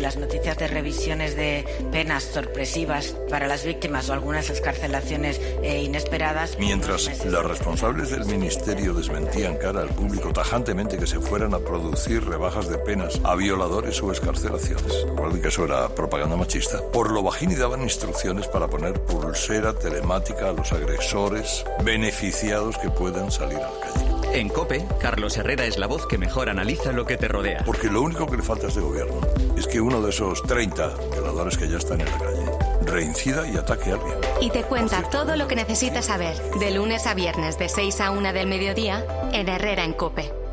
Las noticias de revisiones de penas sorpresivas para las víctimas o algunas escarcelaciones eh, inesperadas. Mientras las responsables del ministerio desmentían cara al público tajantemente que se fueran a producir rebajas de penas a violadores o escarcelaciones, recuerden que eso era propaganda machista, por lo bajín y daban instrucciones para poner pulsera telemática a los agresores beneficiados que puedan salir a la calle. En COPE, Carlos Herrera es la voz que mejor analiza lo que te rodea. Porque lo único que le falta a este gobierno es que uno de esos 30 violadores que ya están en la calle reincida y ataque a alguien. Y te cuenta todo lo que necesitas saber, de lunes a viernes de 6 a 1 del mediodía, en Herrera en Cope.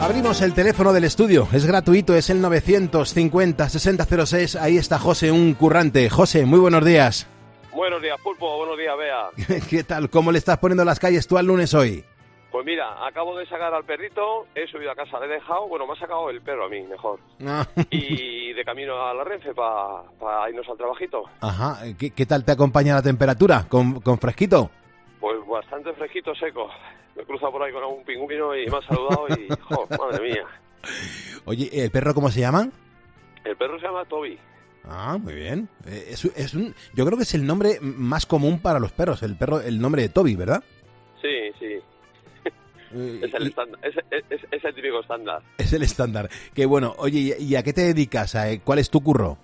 Abrimos el teléfono del estudio, es gratuito, es el 950-6006. Ahí está José, un currante. José, muy buenos días. Buenos días, Pulpo. Buenos días, Bea. ¿Qué tal? ¿Cómo le estás poniendo las calles tú al lunes hoy? Pues mira, acabo de sacar al perrito, he subido a casa, le he dejado, bueno, me ha sacado el perro a mí, mejor. Ah. Y de camino a la Renfe para irnos al trabajito. Ajá, ¿qué, qué tal te acompaña la temperatura? ¿Con, con fresquito? Pues bastante fresquito, seco. Me he cruzado por ahí con algún pingüino y me ha saludado y, jo, madre mía. Oye, ¿el perro cómo se llama? El perro se llama Toby. Ah, muy bien. Eh, Es, es un, yo creo que es el nombre más común para los perros, el perro, el nombre de Toby, ¿verdad? Sí, sí. Eh, Es el, estándar, es, es- es el típico estándar. Es el estándar. Que bueno, oye, ¿y a qué te dedicas? ¿A- ¿Cuál es tu curro?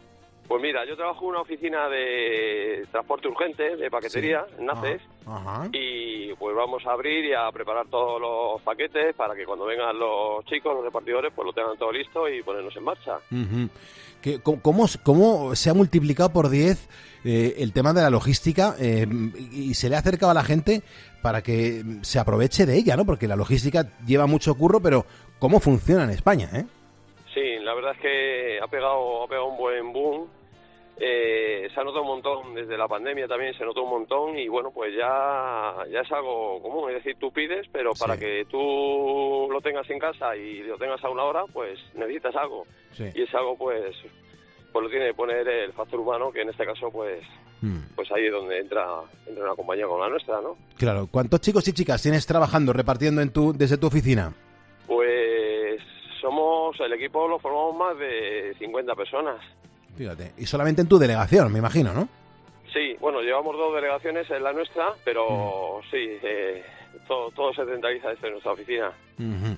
Pues mira, yo trabajo en una oficina de transporte urgente, de paquetería, en Naces, Ajá. y pues vamos a abrir y a preparar todos los paquetes para que cuando vengan los chicos, los repartidores, pues lo tengan todo listo y ponernos en marcha. ¿cómo, cómo, cómo se ha multiplicado por 10 eh, el tema de la logística eh, y se le ha acercado a la gente para que se aproveche de ella, ¿no? Porque la logística lleva mucho curro, pero ¿cómo funciona en España, eh? Sí, la verdad es que ha pegado, ha pegado un buen boom. Eh, se ha notado un montón desde la pandemia también, se notó un montón y bueno, pues ya, ya es algo común. Es decir, tú pides, pero para que tú lo tengas en casa y lo tengas a una hora, pues necesitas algo. Sí. Y es algo, pues, pues lo tiene que poner el factor humano, que en este caso, pues, pues ahí es donde entra, entra una compañía como la nuestra, ¿no? Claro. ¿Cuántos chicos y chicas tienes trabajando, repartiendo en tu, desde tu oficina? Pues somos, el equipo lo formamos más de 50 personas. Fíjate. Y solamente en tu delegación, me imagino, ¿no? Sí, bueno, llevamos dos delegaciones en la nuestra, pero sí, eh, todo, todo se centraliza desde nuestra oficina. Ujú.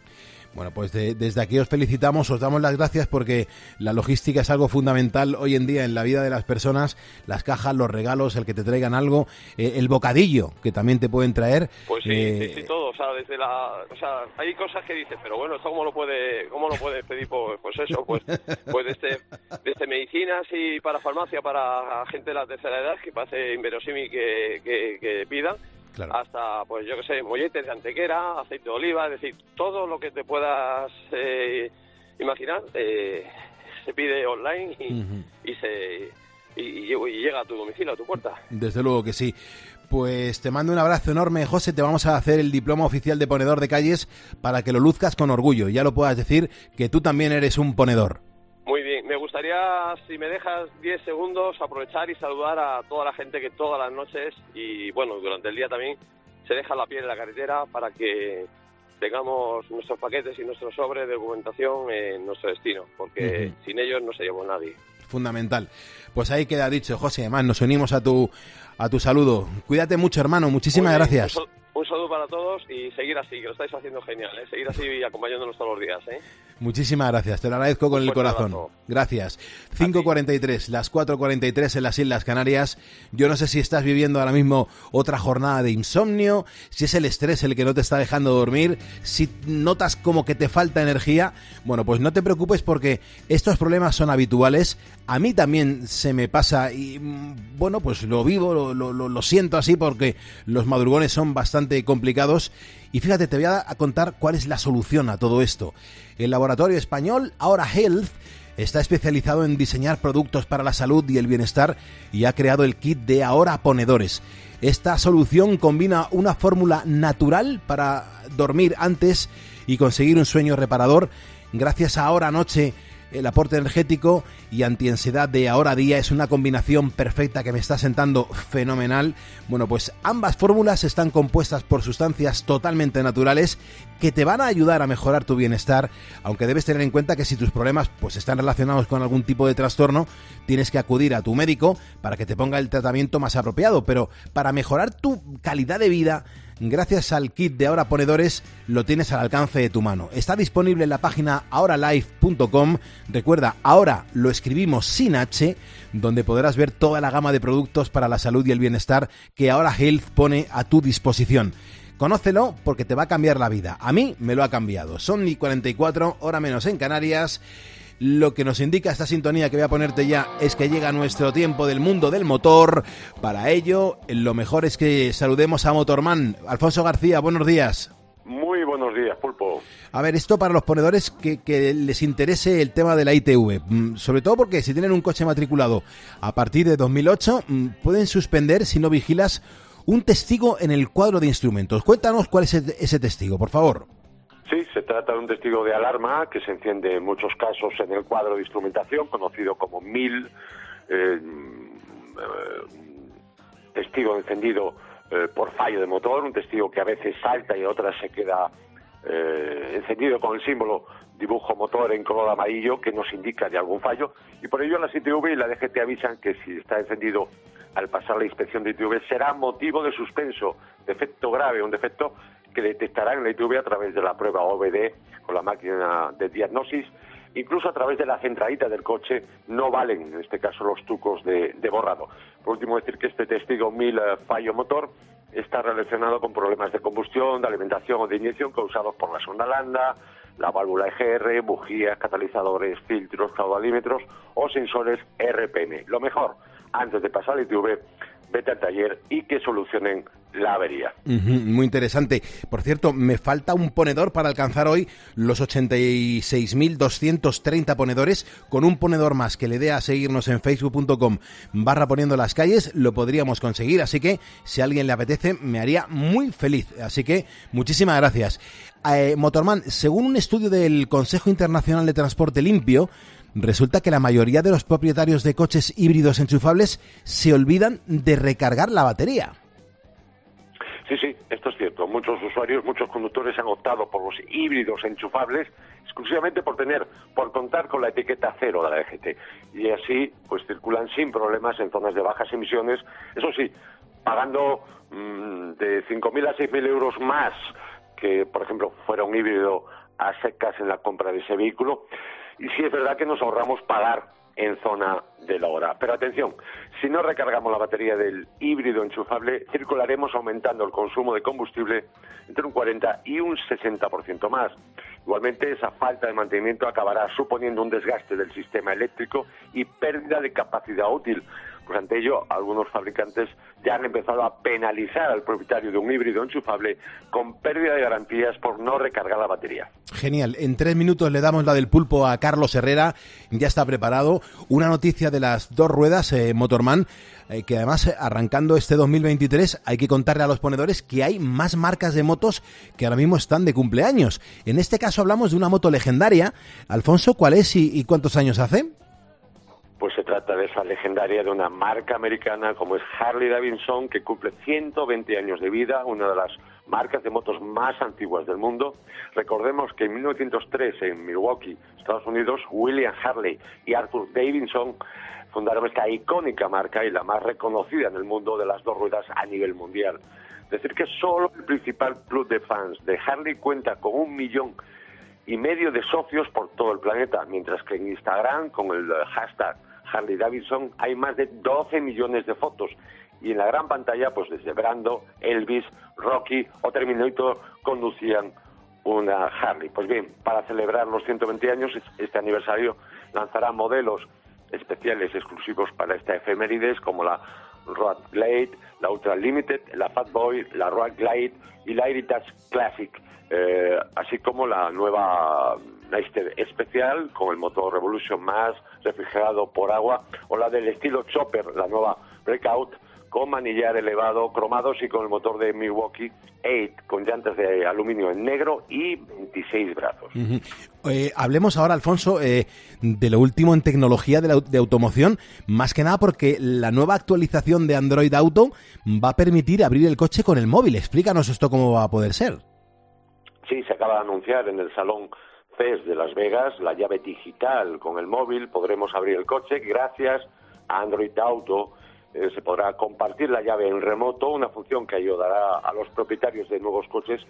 Bueno, pues de- desde aquí os felicitamos, os damos las gracias porque la logística es algo fundamental hoy en día en la vida de las personas. Las cajas, los regalos, el que te traigan algo, eh, el bocadillo que también te pueden traer. Pues sí, Eh, sí, sí, todo, o sea, desde la, o sea, hay cosas que dices, pero bueno, esto cómo lo puede, cómo lo puedes pedir, pues, pues eso, pues, pues desde, desde medicinas y para farmacia para gente de la tercera edad que parece inverosímil que, que, que pidan, hasta, pues yo qué sé, molletes de antequera, aceite de oliva, es decir, todo lo que te puedas eh, imaginar eh, se pide online y, y se y, y- y llega a tu domicilio, a tu puerta. Desde luego que sí. Pues te mando un abrazo enorme, José. Te vamos a hacer el diploma oficial de ponedor de calles para que lo luzcas con orgullo. y Ya lo puedas decir que tú también eres un ponedor. Me gustaría, si me dejas 10 segundos, aprovechar y saludar a toda la gente que todas las noches y, bueno, durante el día también se deja la piel en la carretera para que tengamos nuestros paquetes y nuestros sobres de documentación en nuestro destino, porque sin ellos no seríamos nadie. Fundamental. Pues ahí queda dicho, José. Además, nos unimos a tu, a tu saludo. Cuídate mucho, hermano. Muchísimas bien, gracias. Un, sal- un saludo para todos y seguir así, que lo estáis haciendo genial, ¿eh? seguir así y acompañándonos todos los días. ¿eh? Muchísimas gracias, te lo agradezco con el corazón. Gracias. 5.43, las 4.43 en las Islas Canarias. Yo no sé si estás viviendo ahora mismo otra jornada de insomnio, si es el estrés el que no te está dejando dormir, si notas como que te falta energía. Bueno, pues no te preocupes porque estos problemas son habituales. A mí también se me pasa y mm, bueno, pues lo vivo, lo, siento así porque los madrugones son bastante complicados. Y fíjate, te voy a contar cuál es la solución a todo esto. El laboratorio español Ahora Health está especializado en diseñar productos para la salud y el bienestar y ha creado el kit de Ahora Ponedores. Esta solución combina una fórmula natural para dormir antes y conseguir un sueño reparador. Gracias a Ahora Noche el aporte energético y antiansiedad de ahora día es una combinación perfecta que me está sentando fenomenal. Bueno, pues ambas fórmulas están compuestas por sustancias totalmente naturales que te van a ayudar a mejorar tu bienestar, aunque debes tener en cuenta que si tus problemas pues están relacionados con algún tipo de trastorno, tienes que acudir a tu médico para que te ponga el tratamiento más apropiado, pero para mejorar tu calidad de vida gracias al kit de Ahora Ponedores lo tienes al alcance de tu mano. Está disponible en la página ahoralife.com. Recuerda, ahora lo escribimos sin H, donde podrás ver toda la gama de productos para la salud y el bienestar que Ahora Health pone a tu disposición. Conócelo porque te va a cambiar la vida. A mí me lo ha cambiado. Son ni 44, hora menos en Canarias. Lo que nos indica esta sintonía que voy a ponerte ya es que llega nuestro tiempo del mundo del motor. Para ello, lo mejor es que saludemos a Motorman. Alfonso García, buenos días. Muy buenos días, Pulpo. A ver, esto para los ponedores que, que les interese el tema de la ITV. Mm, Sobre todo porque si tienen un coche matriculado a partir de 2008, mm, pueden suspender si no vigilas un testigo en el cuadro de instrumentos. Cuéntanos cuál es ese testigo, por favor. Sí, se trata de un testigo de alarma que se enciende en muchos casos en el cuadro de instrumentación, conocido como MIL, eh, eh, testigo encendido eh, por fallo de motor, un testigo que a veces salta y a otras se queda eh, encendido con el símbolo dibujo motor en color amarillo que nos indica de algún fallo. Y por ello la ITV y la DGT avisan que si está encendido al pasar la inspección de ITV será motivo de suspenso, defecto grave, un defecto que detectarán la ITV a través de la prueba OBD con la máquina de diagnosis, incluso a través de la centralita del coche, no valen en este caso los trucos de, de borrado. Por último, decir que este testigo 1000 eh, fallo motor está relacionado con problemas de combustión, de alimentación o de inyección causados por la sonda lambda, la válvula EGR, bujías, catalizadores, filtros, caudalímetros o sensores RPM. Lo mejor, antes de pasar al ITV, vete al taller y que solucionen la avería. Muy interesante. Por cierto, me falta un ponedor para alcanzar hoy los 86.230 ponedores. Con un ponedor más que le dé a seguirnos en facebook.com barra poniendo las calles, lo podríamos conseguir. Así que, si a alguien le apetece, me haría muy feliz. Así que, muchísimas gracias. Eh, Motorman, según un estudio del Consejo Internacional de Transporte Limpio, Resulta que la mayoría de los propietarios de coches híbridos enchufables se olvidan de recargar la batería. Sí, sí, esto es cierto. Muchos usuarios, muchos conductores han optado por los híbridos enchufables exclusivamente por tener, por contar con la etiqueta cero de la EGT. Y así, pues circulan sin problemas en zonas de bajas emisiones. Eso sí, pagando mm, de 5.000 a 6.000 euros más que, por ejemplo, fuera un híbrido a secas en la compra de ese vehículo. Y sí es verdad que nos ahorramos pagar en zona de la hora. Pero atención, si no recargamos la batería del híbrido enchufable, circularemos aumentando el consumo de combustible entre un 40 y un 60% más. Igualmente, esa falta de mantenimiento acabará suponiendo un desgaste del sistema eléctrico y pérdida de capacidad útil. Pues ante ello, algunos fabricantes ya han empezado a penalizar al propietario de un híbrido enchufable con pérdida de garantías por no recargar la batería. Genial. En tres minutos le damos la del pulpo a Carlos Herrera. Ya está preparado. Una noticia de las dos ruedas, eh, Motorman, eh, que además, eh, arrancando este 2023, hay que contarle a los ponedores que hay más marcas de motos que ahora mismo están de cumpleaños. En este caso hablamos de una moto legendaria. Alfonso, ¿cuál es y, y cuántos años hace? Pues se trata de esa legendaria de una marca americana como es Harley Davidson, que cumple 120 años de vida, una de las marcas de motos más antiguas del mundo. Recordemos que en 1903, en Milwaukee, Estados Unidos, William Harley y Arthur Davidson fundaron esta icónica marca y la más reconocida en el mundo de las dos ruedas a nivel mundial. Decir que solo el principal club de fans de Harley cuenta con un millón y medio de socios por todo el planeta, mientras que en Instagram, con el hashtag Harley Davidson, hay más de 12 millones de fotos. Y en la gran pantalla, pues desde Brando, Elvis, Rocky o Terminator conducían una Harley. Pues bien, para celebrar los 120 años, este aniversario lanzará modelos especiales exclusivos para esta efemérides, como la Road Glide, la Ultra Limited, la Fat Boy, la Road Glide y la Heritage Classic, eh, así como la nueva Neister especial con el motor Revolution más refrigerado por agua o la del estilo Chopper, la nueva Breakout con manillar elevado, cromados y con el motor de Milwaukee 8, con llantas de aluminio en negro y 26 brazos. Eh, hablemos ahora, Alfonso, eh, de lo último en tecnología de, la- de automoción, más que nada porque la nueva actualización de Android Auto va a permitir abrir el coche con el móvil. Explícanos esto cómo va a poder ser. Sí, se acaba de anunciar en el salón De Las Vegas la llave digital con el móvil. Podremos abrir el coche gracias a Android Auto. eh, se podrá compartir la llave en remoto, una función que ayudará a los propietarios de nuevos coches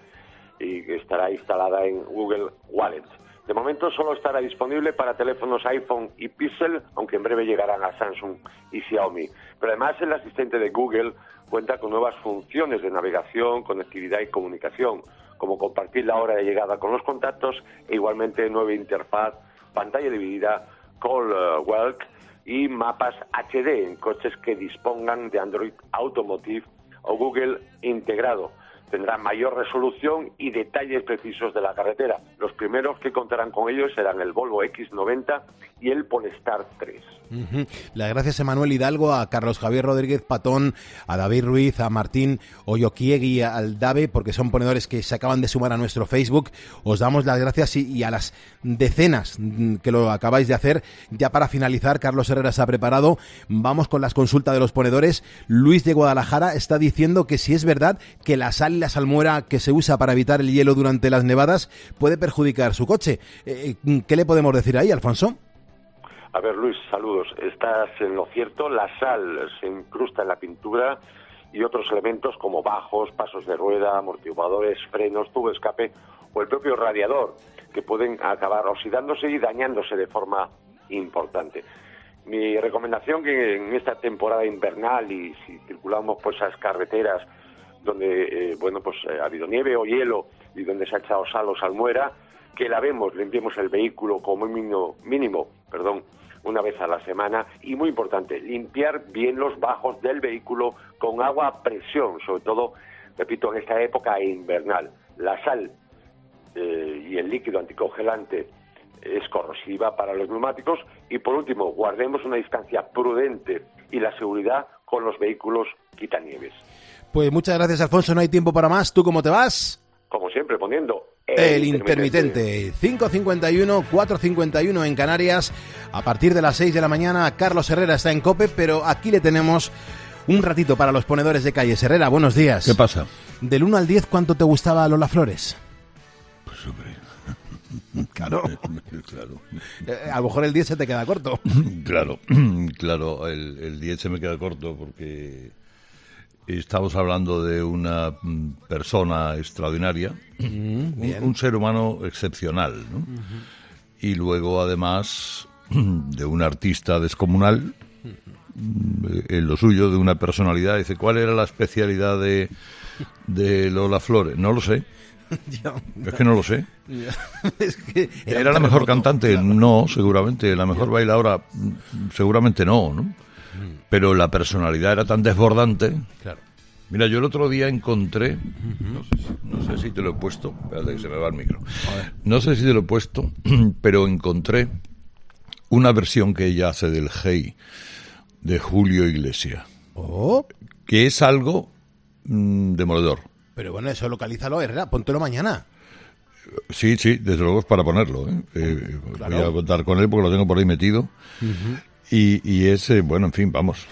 y estará instalada en Google Wallet. De momento solo estará disponible para teléfonos iPhone y Pixel, aunque en breve llegarán a Samsung y Xiaomi. Pero además el asistente de Google cuenta con nuevas funciones de navegación, conectividad y comunicación, como compartir la hora de llegada con los contactos e igualmente nueva interfaz, pantalla dividida, Call Walk y mapas HD en coches que dispongan de Android Automotive o Google integrado. Tendrá mayor resolución y detalles precisos de la carretera. Los primeros que contarán con ellos serán el Volvo X90 y el Polestar 3. Ujú. Las gracias a Manuel Hidalgo, a Carlos Javier Rodríguez Patón, a David Ruiz, a Martín Oyoquiegui, al Dave, porque son ponedores que se acaban de sumar a nuestro Facebook. Os damos las gracias y, y a las decenas mm, que lo acabáis de hacer. Ya para finalizar, Carlos Herrera se ha preparado. Vamos con las consultas de los ponedores. Luis de Guadalajara está diciendo que si es verdad que la sal la salmuera que se usa para evitar el hielo durante las nevadas puede perjudicar su coche. Eh, ¿Qué le podemos decir ahí, Alfonso? A ver, Luis, saludos. Estás en lo cierto. La sal se incrusta en la pintura y otros elementos como bajos, pasos de rueda, amortiguadores, frenos, tubo de escape o el propio radiador, que pueden acabar oxidándose y dañándose de forma importante. Mi recomendación que en esta temporada invernal y si circulamos por esas carreteras donde eh, bueno pues eh, ha habido nieve o hielo y donde se ha echado sal o salmuera, que lavemos, limpiemos el vehículo como mínimo, mínimo perdón, una vez a la semana y muy importante, limpiar bien los bajos del vehículo con agua a presión, sobre todo, repito, en esta época invernal. La sal eh, y el líquido anticongelante es corrosiva para los neumáticos y por último, guardemos una distancia prudente y la seguridad con los vehículos quitanieves. Pues muchas gracias, Alfonso. No hay tiempo para más. ¿Tú cómo te vas? Como siempre, poniendo El intermitente. 5.51, 4.51 en Canarias. A partir de las 6 de la mañana, Carlos Herrera está en COPE, pero aquí le tenemos un ratito para los ponedores de calles. Herrera, buenos días. ¿Qué pasa? Del 1 al 10, ¿cuánto te gustaba Lola Flores? Pues hombre. Claro. claro. Eh, a lo mejor el 10 se te queda corto. Claro, claro, el, el 10 se me queda corto porque estamos hablando de una mm, persona extraordinaria, un, bien. un ser humano excepcional, ¿no? Y luego, además, de un artista descomunal, mm, en lo suyo, de una personalidad. Dice, ¿cuál era la especialidad de, de Lola Flores? No lo sé. Yo- Es que no lo sé. es que ¿Era la mejor cantante? No, seguramente. ¿La mejor bailadora? Mm, Seguramente no, ¿no? Pero la personalidad era tan desbordante. Claro. Mira, yo el otro día encontré, no, sé, si- no sé si te lo he puesto, espérate que se me va el micro. No sé si te lo he puesto, pero encontré una versión que ella hace del Hey de Julio Iglesias. Oh. Que es algo mm, demoledor. Pero bueno, eso localízalo, Herrera. Póntelo mañana. Sí, sí, desde luego es para ponerlo. ¿eh? Eh, Claro. Voy a contar con él porque lo tengo por ahí metido. Y, y es, eh, bueno, en fin, vamos.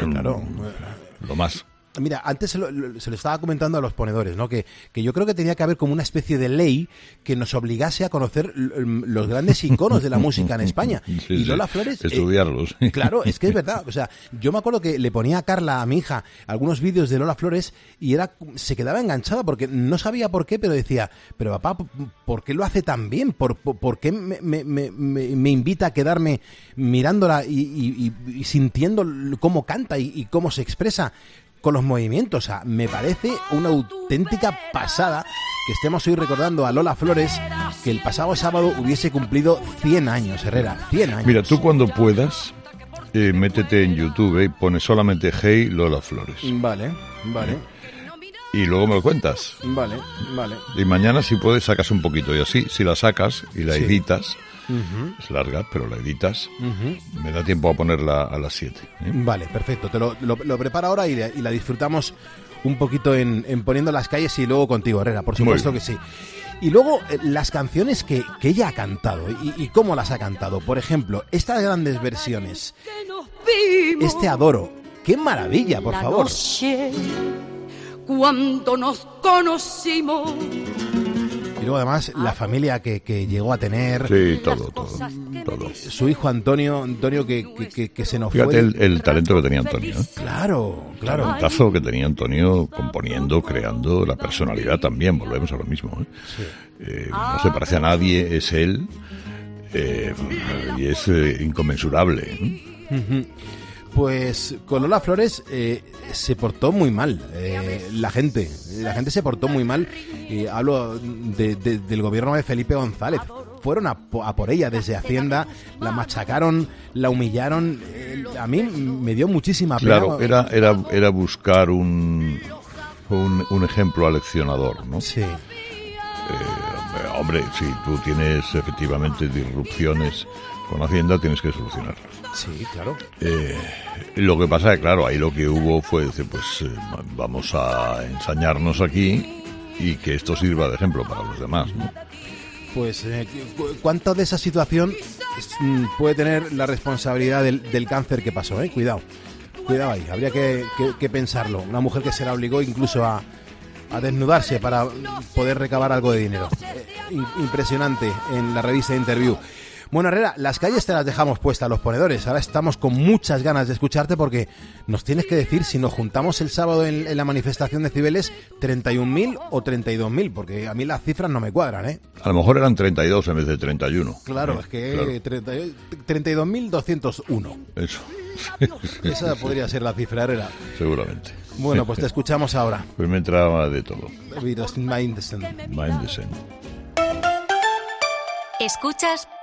Claro. Lo más. Mira, antes se lo, se lo estaba comentando a los ponedores, ¿no? Que, que yo creo que tenía que haber como una especie de ley que nos obligase a conocer los grandes iconos de la música en España. Sí, y sí, Lola Flores... eh, Estudiarlos. Claro, es que es verdad. O sea, yo me acuerdo que le ponía a Carla, a mi hija, algunos vídeos de Lola Flores y era se quedaba enganchada porque no sabía por qué, pero decía, pero papá, ¿por qué lo hace tan bien? ¿Por, por, por qué me, me- me- me- me invita a quedarme mirándola y, y- y- y sintiendo cómo canta y cómo se expresa? Con los movimientos. O sea, me parece una auténtica pasada que estemos hoy recordando a Lola Flores que el pasado sábado hubiese cumplido 100 años, Herrera. 100 años. Mira, tú cuando puedas, eh, métete en YouTube eh, y pones solamente Hey Lola Flores. Vale, vale, Y luego me lo cuentas. vale, vale. Y mañana, si puedes, sacas un poquito. Y así, si la sacas y la Sí. editas, Es larga, pero la editas. Ujú. Me da tiempo a ponerla a las 7. Vale, perfecto. Te lo, lo, lo preparo ahora y, la- y la disfrutamos un poquito en, en Poniendo las calles y luego contigo, Herrera, por supuesto que sí. Y luego eh, las canciones que, que ella ha cantado y, y cómo las ha cantado. Por ejemplo, estas grandes versiones. Este adoro. ¡Qué maravilla, por La favor! noche, cuando nos conocimos. Y luego además la familia que, que llegó a tener. Sí, todo, todo, todo. Su hijo Antonio, Antonio que, que, que- que se nos Fíjate fue. el, el talento que tenía Antonio. ¿eh? Claro, claro. talentazo que tenía Antonio componiendo, creando, la personalidad también, volvemos a lo mismo. ¿eh? Eh, no se parece a nadie, es él eh, y es eh, inconmensurable. ¿eh? Ujú. Pues con Lola Flores eh, se portó muy mal. eh, la gente, la gente se portó muy mal. Y hablo de- de- del gobierno de Felipe González. Fueron a, a por ella desde Hacienda, la machacaron, la humillaron. eh, a mí me dio muchísima pena. Claro, era, era, era buscar un, un, un ejemplo aleccionador, ¿no? Sí. Eh, hombre, si tú tienes efectivamente disrupciones con Hacienda, tienes que solucionarlas. Sí, claro. Eh, lo que pasa es que, claro, ahí lo que hubo fue, decir, pues eh, vamos a ensañarnos aquí y que esto sirva de ejemplo para los demás, ¿no? Pues, eh, cu- ¿cuánto de esa situación mm, puede tener la responsabilidad del, del cáncer que pasó? Eh? Cuidado, cuidado ahí, habría que, que- que pensarlo. Una mujer que se la obligó incluso a, a desnudarse para poder recabar algo de dinero. Eh, impresionante en la revista Interview. Bueno, Herrera, las calles te las dejamos puestas, los ponedores. Ahora estamos con muchas ganas de escucharte porque nos tienes que decir si nos juntamos el sábado en, en la manifestación de Cibeles 31.000 o 32.000, porque a mí las cifras no me cuadran, ¿eh? A lo mejor eran 32 en vez de 31. Claro, ¿eh? es que Claro, 30 32.201. Eso. Esa podría ser la cifra, Herrera. Seguramente. Bueno, pues te escuchamos ahora. Pues me entraba de todo. Mindesen. Escuchas